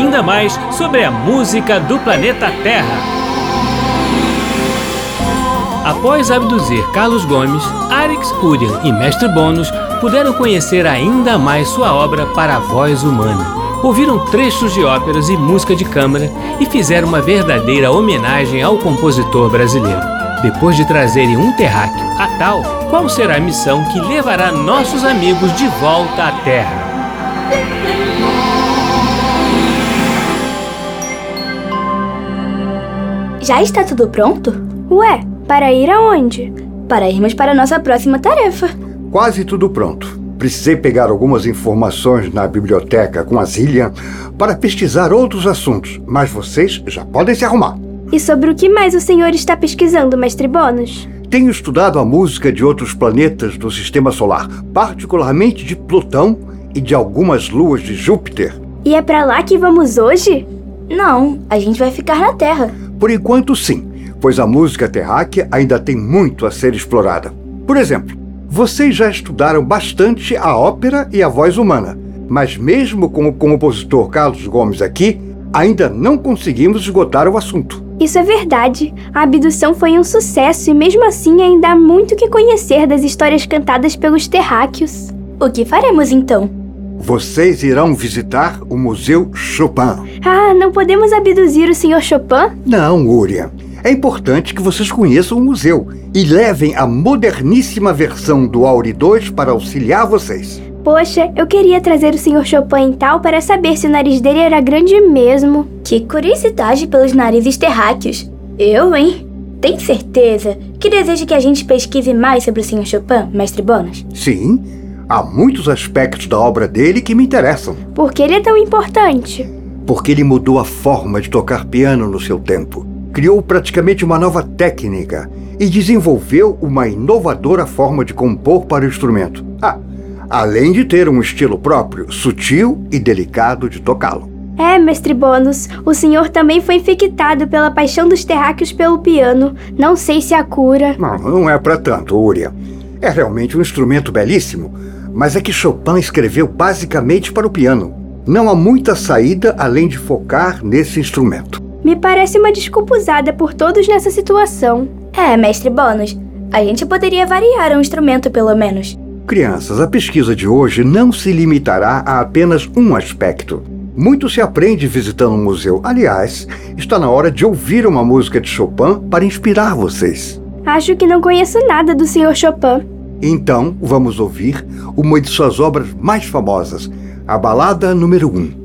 ainda mais sobre a música do planeta Terra. Após abduzir Carlos Gomes, Arix Urian e Mestre Bônus puderam conhecer ainda mais sua obra para a voz humana. Ouviram trechos de óperas e música de câmara e fizeram uma verdadeira homenagem ao compositor brasileiro. Depois de trazerem um terráqueo a tal, qual será a missão que levará nossos amigos de volta à Terra? Já está tudo pronto? Ué, para ir aonde? Para irmos para a nossa próxima tarefa. Quase tudo pronto. Precisei pegar algumas informações na biblioteca com a Zillian para pesquisar outros assuntos, mas vocês já podem se arrumar. E sobre o que mais o senhor está pesquisando, mestre Bônus? Tenho estudado a música de outros planetas do sistema solar, particularmente de Plutão e de algumas luas de Júpiter. E é para lá que vamos hoje? Não, a gente vai ficar na Terra. Por enquanto, sim, pois a música terráquea ainda tem muito a ser explorada. Por exemplo, vocês já estudaram bastante a ópera e a voz humana, mas mesmo com o compositor Carlos Gomes aqui, ainda não conseguimos esgotar o assunto. Isso é verdade. A abdução foi um sucesso e mesmo assim ainda há muito que conhecer das histórias cantadas pelos terráqueos. O que faremos então? Vocês irão visitar o Museu Chopin. Ah, não podemos abduzir o Sr. Chopin? Não, Uriah. É importante que vocês conheçam o museu e levem a moderníssima versão do Auri 2 para auxiliar vocês. Poxa, eu queria trazer o Sr. Chopin em tal para saber se o nariz dele era grande mesmo. Que curiosidade pelos narizes terráqueos. Eu, hein? Tem certeza que deseja que a gente pesquise mais sobre o Sr. Chopin, mestre Bonas? Sim, há muitos aspectos da obra dele que me interessam. Por que ele é tão importante? Porque ele mudou a forma de tocar piano no seu tempo criou praticamente uma nova técnica e desenvolveu uma inovadora forma de compor para o instrumento. Ah, além de ter um estilo próprio, sutil e delicado de tocá-lo. É, mestre Bônus, o senhor também foi infectado pela paixão dos terráqueos pelo piano. Não sei se a cura. Não, não é para tanto, Uria. É realmente um instrumento belíssimo, mas é que Chopin escreveu basicamente para o piano. Não há muita saída além de focar nesse instrumento. Me parece uma desculpa usada por todos nessa situação. É, mestre Bônus. A gente poderia variar um instrumento, pelo menos. Crianças, a pesquisa de hoje não se limitará a apenas um aspecto. Muito se aprende visitando um museu. Aliás, está na hora de ouvir uma música de Chopin para inspirar vocês. Acho que não conheço nada do Sr. Chopin. Então, vamos ouvir uma de suas obras mais famosas, a Balada número 1. Um.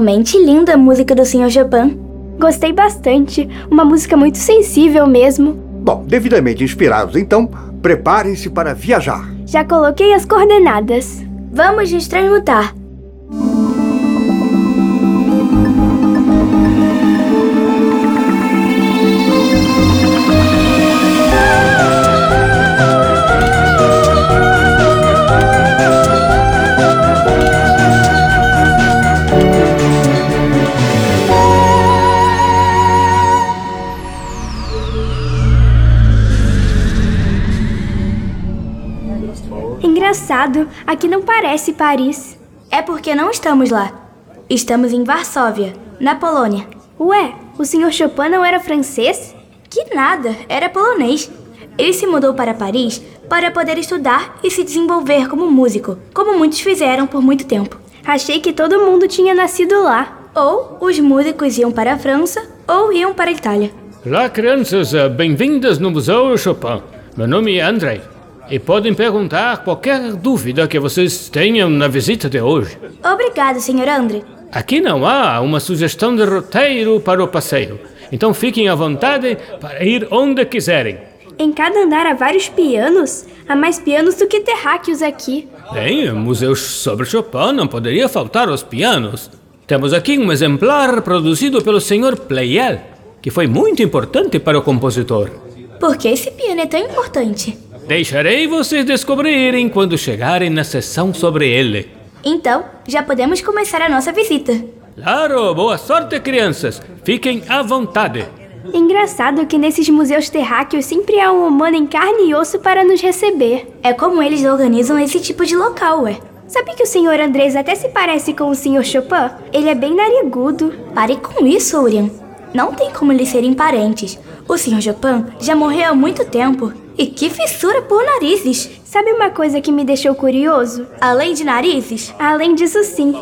Realmente linda a música do Sr. Chopin. Gostei bastante. Uma música muito sensível mesmo. Bom, devidamente inspirados, então, preparem-se para viajar. Já coloquei as coordenadas. Vamos nos transmutar. Engraçado, aqui não parece Paris. É porque não estamos lá. Estamos em Varsóvia, na Polônia. Ué, o Sr. Chopin não era francês? Que nada, era polonês. Ele se mudou para Paris para poder estudar e se desenvolver como músico, como muitos fizeram por muito tempo. Achei que todo mundo tinha nascido lá. Ou os músicos iam para a França ou iam para a Itália. Olá, crianças, eh, bem-vindas no Museu Chopin. Meu nome é Andrei. E podem perguntar qualquer dúvida que vocês tenham na visita de hoje. Obrigado, Sr. André. Aqui não há uma sugestão de roteiro para o passeio. Então fiquem à vontade para ir onde quiserem. Em cada andar há vários pianos. Há mais pianos do que terráqueos aqui. Bem, museus sobre Chopin não poderia faltar os pianos. Temos aqui um exemplar produzido pelo Sr. Pleyel, que foi muito importante para o compositor. Por que esse piano é tão importante? Deixarei vocês descobrirem quando chegarem na sessão sobre ele. Então, já podemos começar a nossa visita. Claro, boa sorte, crianças. Fiquem à vontade. Engraçado que nesses museus terráqueos sempre há um humano em carne e osso para nos receber. É como eles organizam esse tipo de local, ué. Sabe que o Sr. Andrés até se parece com o Sr. Chopin? Ele é bem narigudo. Pare com isso, Urian. Não tem como eles serem parentes. O Sr. Chopin já morreu há muito tempo. E que fissura por narizes! Sabe uma coisa que me deixou curioso? Além de narizes? Além disso, sim.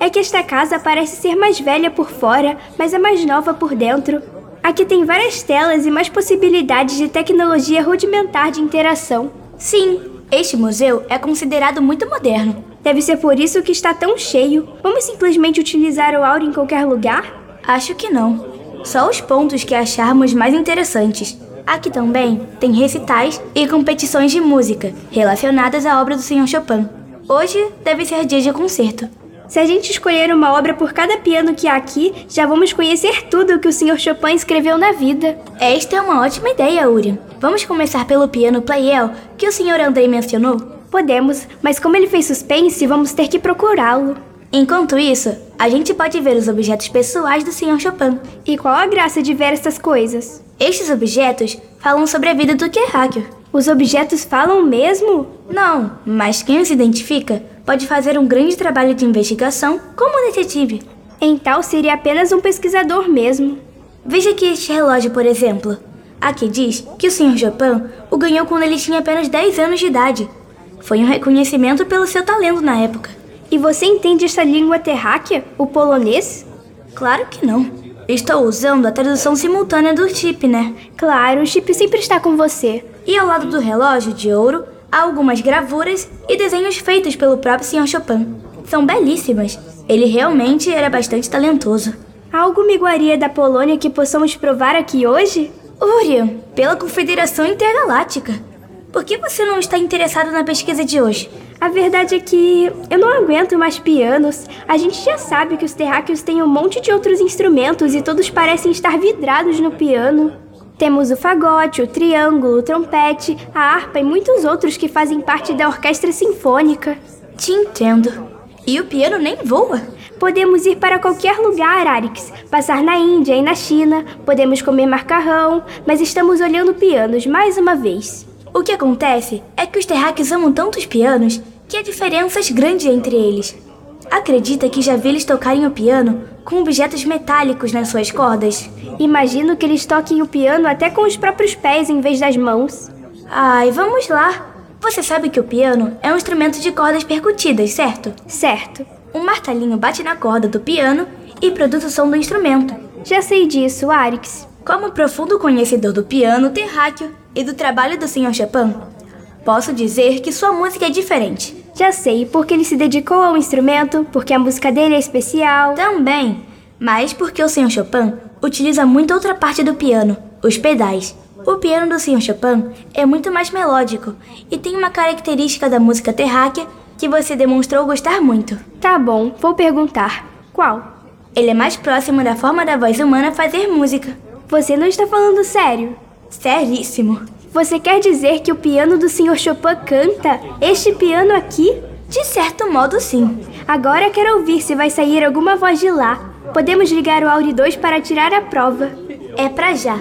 É que esta casa parece ser mais velha por fora, mas é mais nova por dentro. Aqui tem várias telas e mais possibilidades de tecnologia rudimentar de interação. Sim, este museu é considerado muito moderno. Deve ser por isso que está tão cheio. Vamos simplesmente utilizar o aura em qualquer lugar? Acho que não. Só os pontos que acharmos mais interessantes. Aqui também tem recitais e competições de música relacionadas à obra do Sr. Chopin. Hoje deve ser dia de concerto. Se a gente escolher uma obra por cada piano que há aqui, já vamos conhecer tudo o que o Sr. Chopin escreveu na vida. Esta é uma ótima ideia, Urian. Vamos começar pelo piano Playel que o Sr. Andrei mencionou? Podemos, mas como ele fez suspense, vamos ter que procurá-lo. Enquanto isso, a gente pode ver os objetos pessoais do Sr. Chopin. E qual a graça de ver essas coisas? Estes objetos falam sobre a vida do terráqueo. Os objetos falam mesmo? Não, mas quem os identifica pode fazer um grande trabalho de investigação como detetive. Então seria apenas um pesquisador mesmo. Veja aqui este relógio, por exemplo. Aqui diz que o Sr. Chopin o ganhou quando ele tinha apenas 10 anos de idade. Foi um reconhecimento pelo seu talento na época. E você entende esta língua terráquea, o polonês? Claro que não. Estou usando a tradução simultânea do chip, né? Claro, o chip sempre está com você. E ao lado do relógio de ouro, há algumas gravuras e desenhos feitos pelo próprio Sr. Chopin. São belíssimas. Ele realmente era bastante talentoso. Há alguma iguaria da Polônia que possamos provar aqui hoje? Urian, pela Confederação Intergaláctica. Por que você não está interessado na pesquisa de hoje? A verdade é que eu não aguento mais pianos. A gente já sabe que os terráqueos têm um monte de outros instrumentos e todos parecem estar vidrados no piano. Temos o fagote, o triângulo, o trompete, a harpa e muitos outros que fazem parte da orquestra sinfônica. Te entendo. E o piano nem voa. Podemos ir para qualquer lugar, Arix. Passar na Índia e na China. Podemos comer macarrão. Mas estamos olhando pianos mais uma vez. O que acontece é que os terráqueos amam tantos pianos que há diferenças grandes entre eles. Acredita que já vi eles tocarem o piano com objetos metálicos nas suas cordas? Imagino que eles toquem o piano até com os próprios pés em vez das mãos. Ai, vamos lá. Você sabe que o piano é um instrumento de cordas percutidas, certo? Certo. Um martelinho bate na corda do piano e produz o som do instrumento. Já sei disso, Arix. Como profundo conhecedor do piano terráqueo e do trabalho do Sr. Chopin, posso dizer que sua música é diferente. Já sei, porque ele se dedicou ao instrumento, porque a música dele é especial. Também, mas porque o Sr. Chopin utiliza muito outra parte do piano, os pedais. O piano do Sr. Chopin é muito mais melódico e tem uma característica da música terráquea que você demonstrou gostar muito. Tá bom, vou perguntar. Qual? Ele é mais próximo da forma da voz humana fazer música. Você não está falando sério? Seríssimo. Você quer dizer que o piano do Sr. Chopin canta? Este piano aqui? De certo modo, sim. Agora quero ouvir se vai sair alguma voz de lá. Podemos ligar o Audi 2 para tirar a prova. É pra já.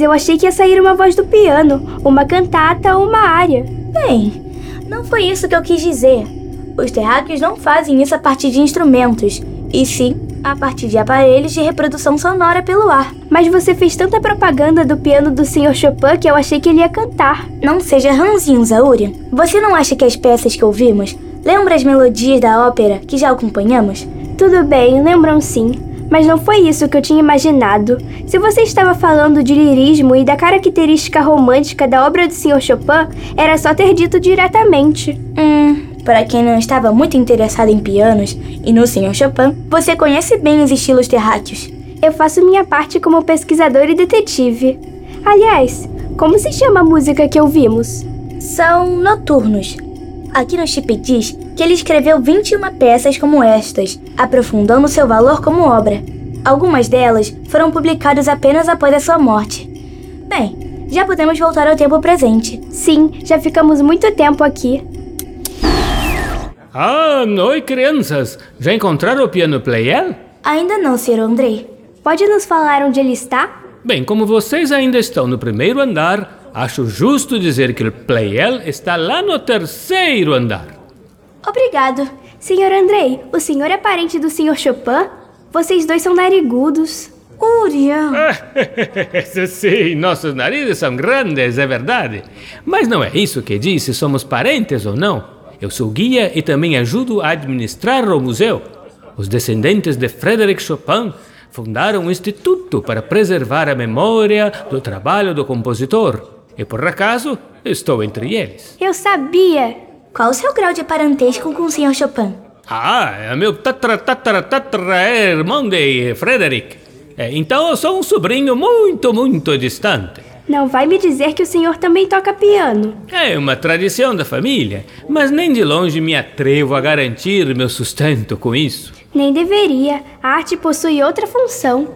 Eu achei que ia sair uma voz do piano, uma cantata ou uma área. Bem, não foi isso que eu quis dizer. Os terráqueos não fazem isso a partir de instrumentos, e sim a partir de aparelhos de reprodução sonora pelo ar. Mas você fez tanta propaganda do piano do Sr. Chopin que eu achei que ele ia cantar. Não seja ranzinho, Zaúria. Você não acha que as peças que ouvimos lembram as melodias da ópera que já acompanhamos? Tudo bem, lembram sim. Mas não foi isso que eu tinha imaginado. Se você estava falando de lirismo e da característica romântica da obra do Sr. Chopin, era só ter dito diretamente. Hum, para quem não estava muito interessado em pianos e no Sr. Chopin, você conhece bem os estilos terráqueos. Eu faço minha parte como pesquisador e detetive. Aliás, como se chama a música que ouvimos? São noturnos. Aqui no chip diz que ele escreveu 21 peças como estas, aprofundando seu valor como obra. Algumas delas foram publicadas apenas após a sua morte. Bem, já podemos voltar ao tempo presente. Sim, já ficamos muito tempo aqui. Ah, oi crianças! Já encontraram o piano Playel? Ainda não, Sr. Andrei. Pode nos falar onde ele está? Bem, como vocês ainda estão no primeiro andar, acho justo dizer que o Playel está lá no terceiro andar. Obrigado. Senhor Andrei, o senhor é parente do Sr. Chopin? Vocês dois são narigudos. Urian. Sim, nossos narizes são grandes, é verdade. Mas não é isso que diz se somos parentes ou não. Eu sou guia e também ajudo a administrar o museu. Os descendentes de Frédéric Chopin fundaram um instituto para preservar a memória do trabalho do compositor. E por acaso, estou entre eles. Eu sabia! Qual o seu grau de parentesco com o Sr. Chopin? Ah, é meu tatra tatra tatra é irmão de Frédéric. É, então eu sou um sobrinho muito, muito distante. Não vai me dizer que o senhor também toca piano. É uma tradição da família, mas nem de longe me atrevo a garantir meu sustento com isso. Nem deveria. A arte possui outra função.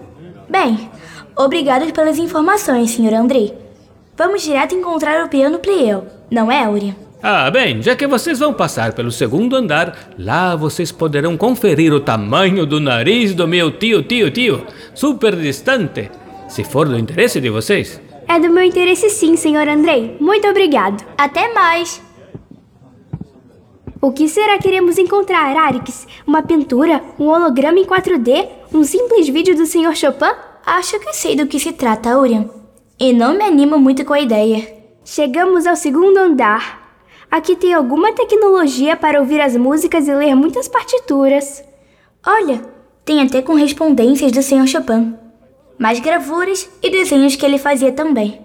Bem, obrigado pelas informações, Sr. Andrei. Vamos direto encontrar o piano Pliel, não é, Uri? Ah, bem, já que vocês vão passar pelo segundo andar, lá vocês poderão conferir o tamanho do nariz do meu tio, tio, tio, super distante, se for do interesse de vocês. É do meu interesse sim, senhor Andrei. Muito obrigado. Até mais! O que será que iremos encontrar, Arix? Uma pintura? Um holograma em 4D? Um simples vídeo do Sr. Chopin? Acho que sei do que se trata, Urian. E não me animo muito com a ideia. Chegamos ao segundo andar. Aqui tem alguma tecnologia para ouvir as músicas e ler muitas partituras. Olha, tem até correspondências do Sr. Chopin mais gravuras e desenhos que ele fazia também.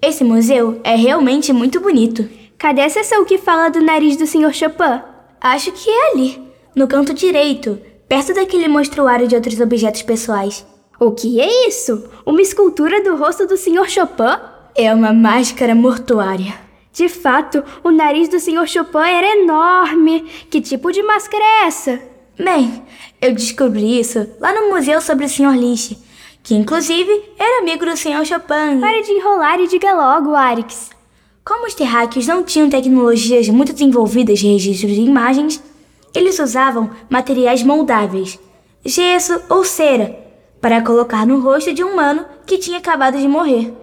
Esse museu é realmente muito bonito. Cadê a seção que fala do nariz do Sr. Chopin? Acho que é ali, no canto direito, perto daquele mostruário de outros objetos pessoais. O que é isso? Uma escultura do rosto do Sr. Chopin? É uma máscara mortuária. De fato, o nariz do Sr. Chopin era enorme. Que tipo de máscara é essa? Bem, eu descobri isso lá no museu sobre o Sr. Lich que inclusive era amigo do Sr. Chopin. Para de enrolar e diga logo, Arix. Como os terráqueos não tinham tecnologias muito desenvolvidas de registro de imagens, eles usavam materiais moldáveis, gesso ou cera, para colocar no rosto de um humano que tinha acabado de morrer.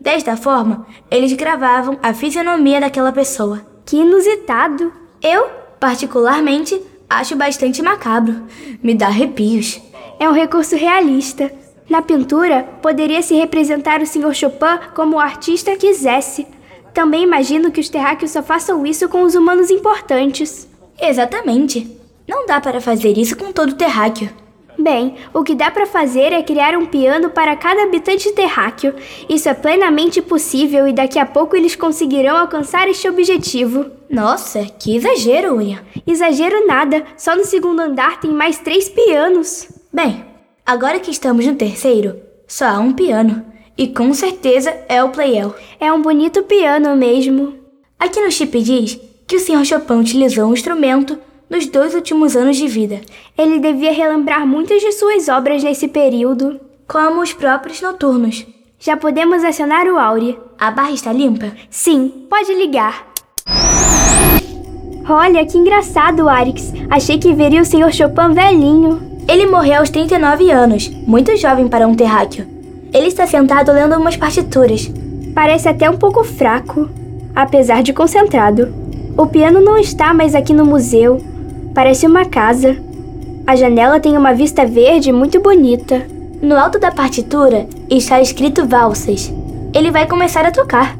Desta forma, eles gravavam a fisionomia daquela pessoa. Que inusitado! Eu, particularmente, acho bastante macabro. Me dá arrepios. É um recurso realista. Na pintura, poderia se representar o Sr. Chopin como o artista quisesse. Também imagino que os terráqueos só façam isso com os humanos importantes. Exatamente. Não dá para fazer isso com todo terráqueo. Bem, o que dá para fazer é criar um piano para cada habitante terráqueo. Isso é plenamente possível e daqui a pouco eles conseguirão alcançar este objetivo. Nossa, que exagero, William. Exagero nada, só no segundo andar tem mais três pianos. Bem, Agora que estamos no terceiro, só há um piano. E com certeza é o Playel. É um bonito piano mesmo. Aqui no chip diz que o Sr. Chopin utilizou o instrumento nos dois últimos anos de vida. Ele devia relembrar muitas de suas obras nesse período. Como os próprios noturnos. Já podemos acionar o Aure. A barra está limpa? Sim, pode ligar. Olha, que engraçado, Arix. Achei que veria o Sr. Chopin velhinho. Ele morreu aos 39 anos, muito jovem para um terráqueo. Ele está sentado lendo umas partituras. Parece até um pouco fraco, apesar de concentrado. O piano não está mais aqui no museu. Parece uma casa. A janela tem uma vista verde muito bonita. No alto da partitura está escrito valsas. Ele vai começar a tocar.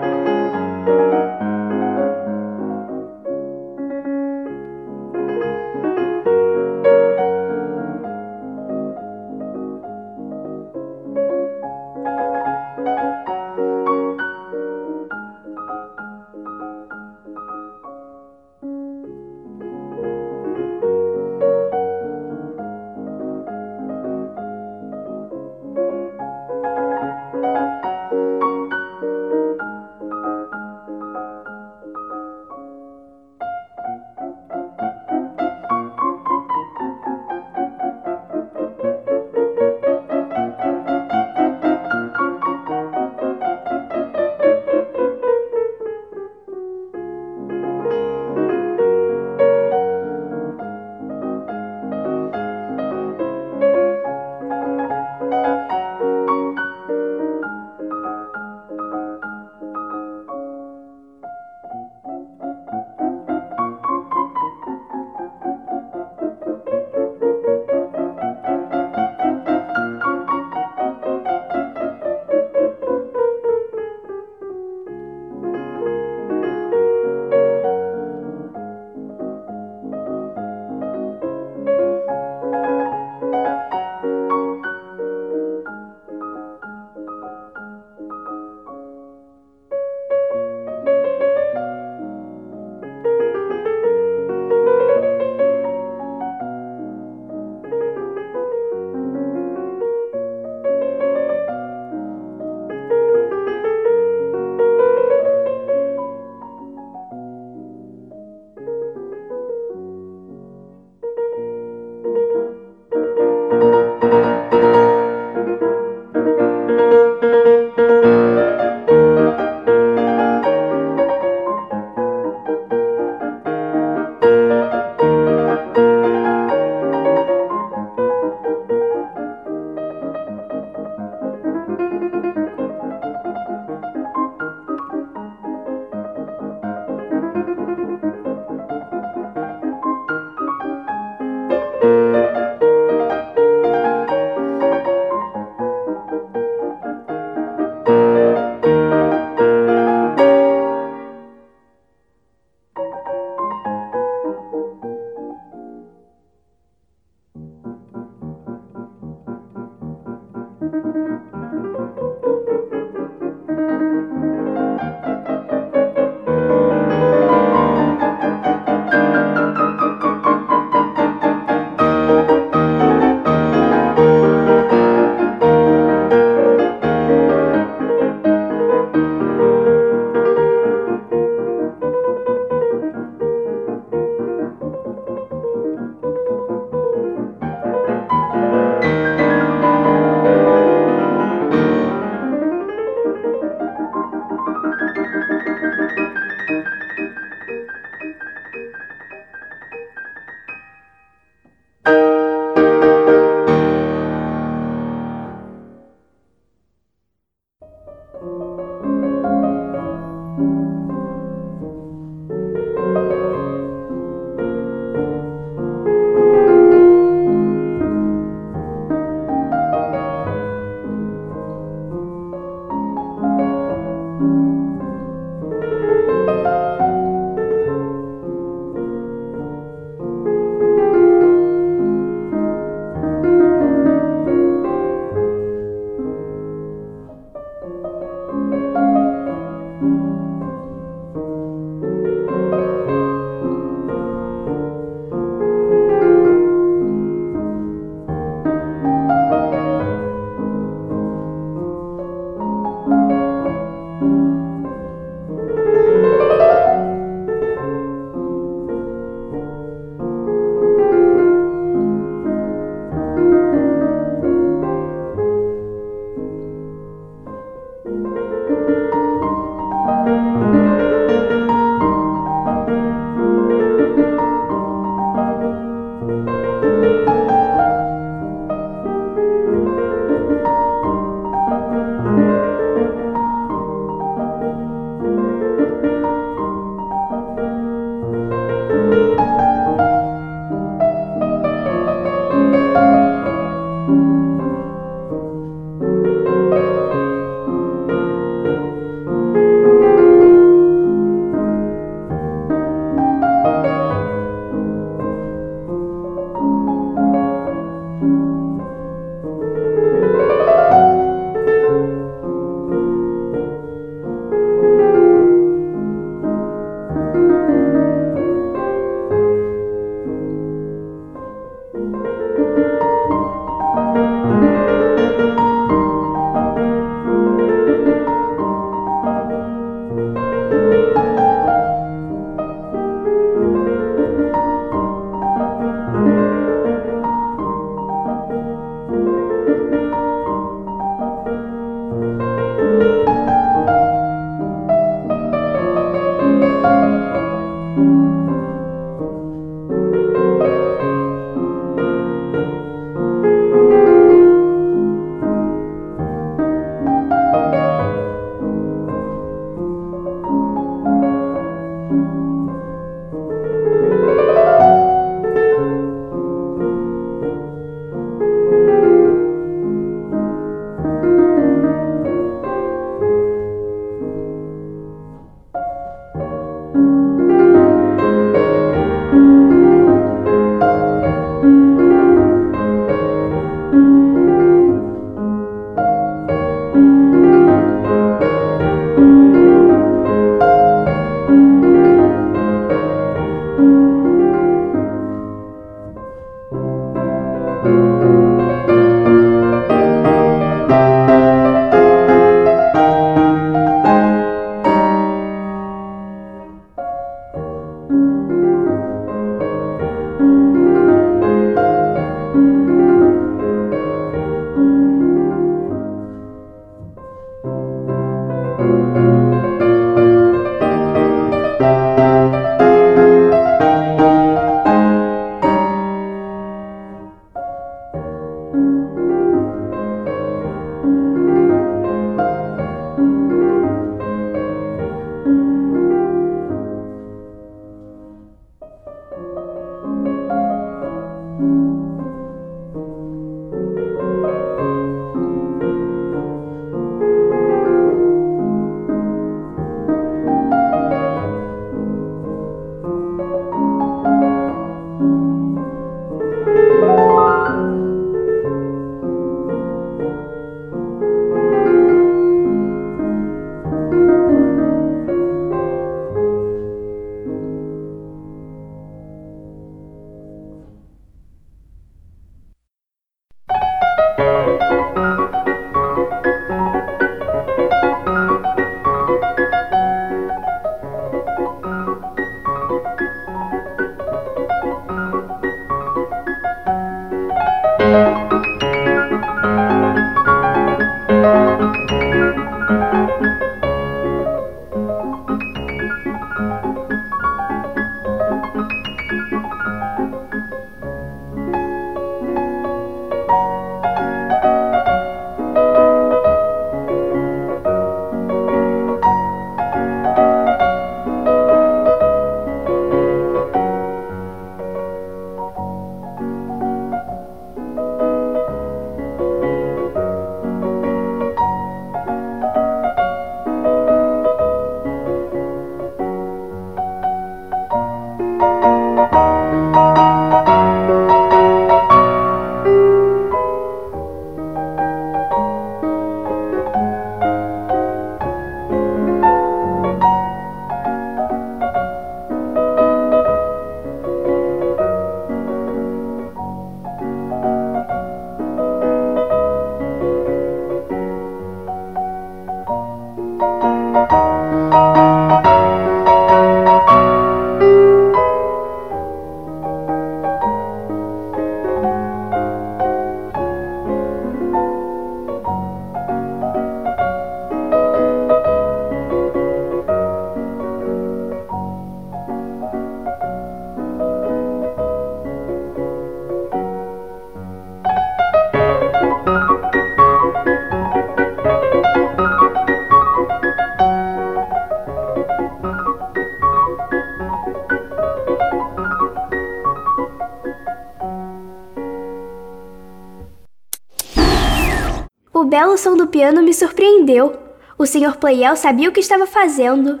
O som do piano me surpreendeu. O Sr. Playel sabia o que estava fazendo.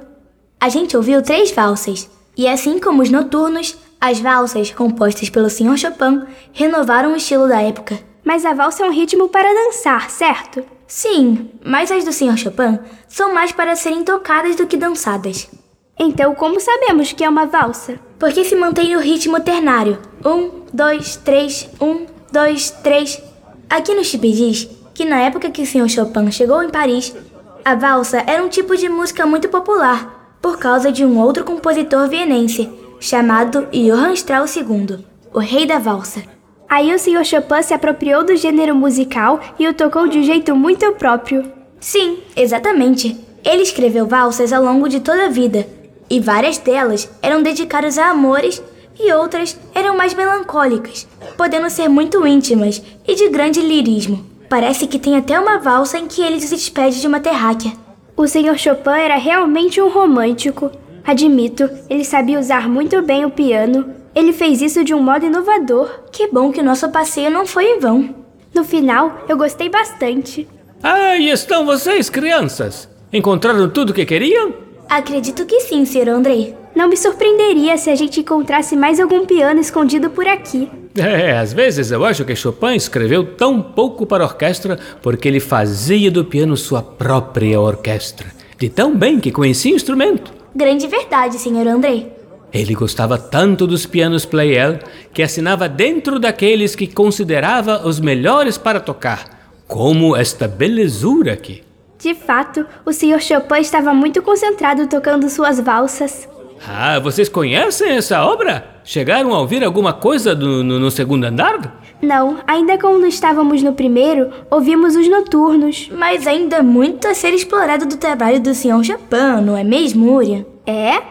A gente ouviu três valsas, e assim como os noturnos, as valsas compostas pelo Sr. Chopin renovaram o estilo da época. Mas a valsa é um ritmo para dançar, certo? Sim, mas as do Sr. Chopin são mais para serem tocadas do que dançadas. Então, como sabemos que é uma valsa? Porque se mantém no ritmo ternário. Um, dois, três, um, dois, três. Aqui no Chip diz que na época que o Sr. Chopin chegou em Paris, a valsa era um tipo de música muito popular, por causa de um outro compositor vienense, chamado Johann Strauss II, o rei da valsa. Aí o Sr. Chopin se apropriou do gênero musical e o tocou de um jeito muito próprio. Sim, exatamente. Ele escreveu valsas ao longo de toda a vida, e várias delas eram dedicadas a amores e outras eram mais melancólicas, podendo ser muito íntimas e de grande lirismo. Parece que tem até uma valsa em que ele se despede de uma terráquea. O Sr. Chopin era realmente um romântico. Admito, ele sabia usar muito bem o piano. Ele fez isso de um modo inovador. Que bom que nosso passeio não foi em vão. No final, eu gostei bastante. Aí estão vocês, crianças! Encontraram tudo o que queriam? Acredito que sim, Sr. André. Não me surpreenderia se a gente encontrasse mais algum piano escondido por aqui. É, às vezes eu acho que Chopin escreveu tão pouco para a orquestra porque ele fazia do piano sua própria orquestra. De tão bem que conhecia o instrumento. Grande verdade, Sr. André. Ele gostava tanto dos pianos Pleyel que assinava dentro daqueles que considerava os melhores para tocar, como esta belezura aqui. De fato, o Sr. Chopin estava muito concentrado tocando suas valsas. Ah, vocês conhecem essa obra? Chegaram a ouvir alguma coisa do, no, no segundo andar? Não, ainda quando estávamos no primeiro, ouvimos os noturnos. Mas ainda há muito a ser explorado do trabalho do Sr. Chopin, não é mesmo, Urian? É?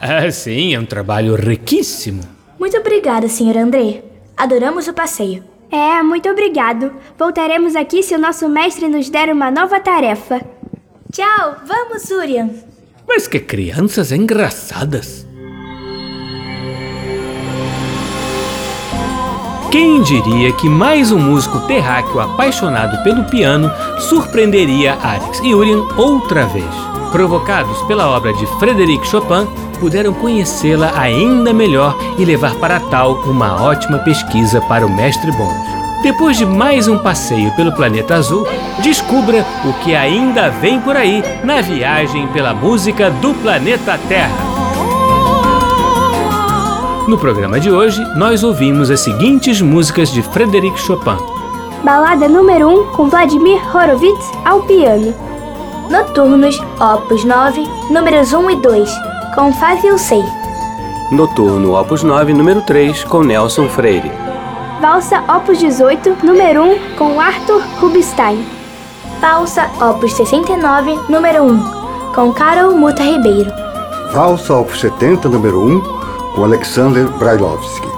Ah, sim, é um trabalho riquíssimo. Muito obrigada, Sr. André. Adoramos o passeio. É, muito obrigado. Voltaremos aqui se o nosso mestre nos der uma nova tarefa. Tchau, vamos, Urian. Mas que crianças engraçadas! Quem diria que mais um músico terráqueo apaixonado pelo piano surpreenderia Arix e Urian outra vez? Provocados pela obra de Frédéric Chopin, puderam conhecê-la ainda melhor e levar para tal uma ótima pesquisa para o mestre Bônus. Depois de mais um passeio pelo planeta azul, descubra o que ainda vem por aí na viagem pela música do planeta Terra. No programa de hoje, nós ouvimos as seguintes músicas de Frédéric Chopin: Balada número 1 com Vladimir Horowitz ao piano. Noturnos, Opus 9, números 1 e 2, com Fábio Sei. Noturno Opus 9, número 3, com Nelson Freire. Valsa Opus 18, número 1 com Arthur Rubinstein. Valsa Opus 69, número 1, com Carol Muta Ribeiro. Valsa Opus 70, número 1, com Alexander Brailovsky.